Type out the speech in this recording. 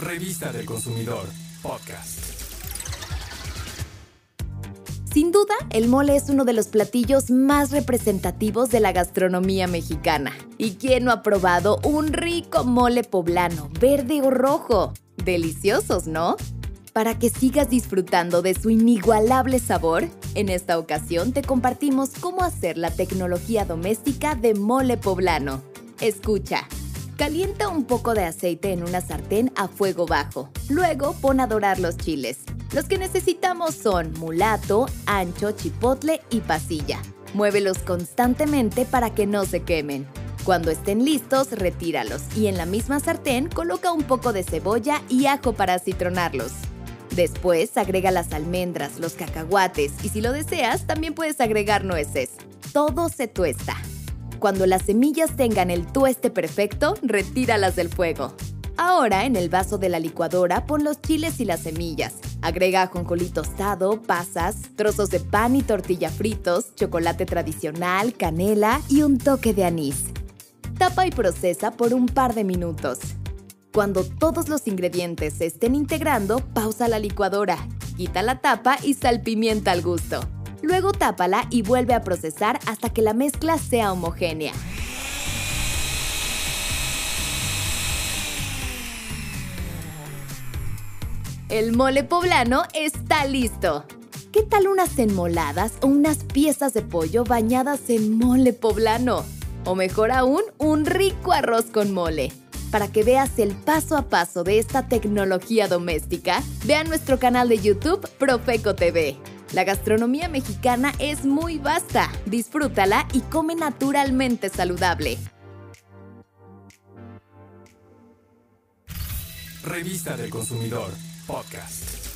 Revista del Consumidor, podcast. Sin duda, el mole es uno de los platillos más representativos de la gastronomía mexicana. ¿Y quién no ha probado un rico mole poblano, verde o rojo? Deliciosos, ¿no? Para que sigas disfrutando de su inigualable sabor, en esta ocasión te compartimos cómo hacer la tecnología doméstica de mole poblano. Escucha. Calienta un poco de aceite en una sartén a fuego bajo. Luego pon a dorar los chiles. Los que necesitamos son mulato, ancho, chipotle y pasilla. Muévelos constantemente para que no se quemen. Cuando estén listos, retíralos y en la misma sartén coloca un poco de cebolla y ajo para citronarlos. Después agrega las almendras, los cacahuates y si lo deseas también puedes agregar nueces. Todo se tuesta. Cuando las semillas tengan el tueste perfecto, retíralas del fuego. Ahora en el vaso de la licuadora pon los chiles y las semillas. Agrega ajonjolí tostado, pasas, trozos de pan y tortilla fritos, chocolate tradicional, canela y un toque de anís. Tapa y procesa por un par de minutos. Cuando todos los ingredientes se estén integrando, pausa la licuadora, quita la tapa y salpimienta al gusto. Luego tápala y vuelve a procesar hasta que la mezcla sea homogénea. El mole poblano está listo. ¿Qué tal unas enmoladas o unas piezas de pollo bañadas en mole poblano? O mejor aún, un rico arroz con mole. Para que veas el paso a paso de esta tecnología doméstica, vea nuestro canal de YouTube Profeco TV. La gastronomía mexicana es muy vasta, disfrútala y come naturalmente saludable. Revista del Consumidor, podcast.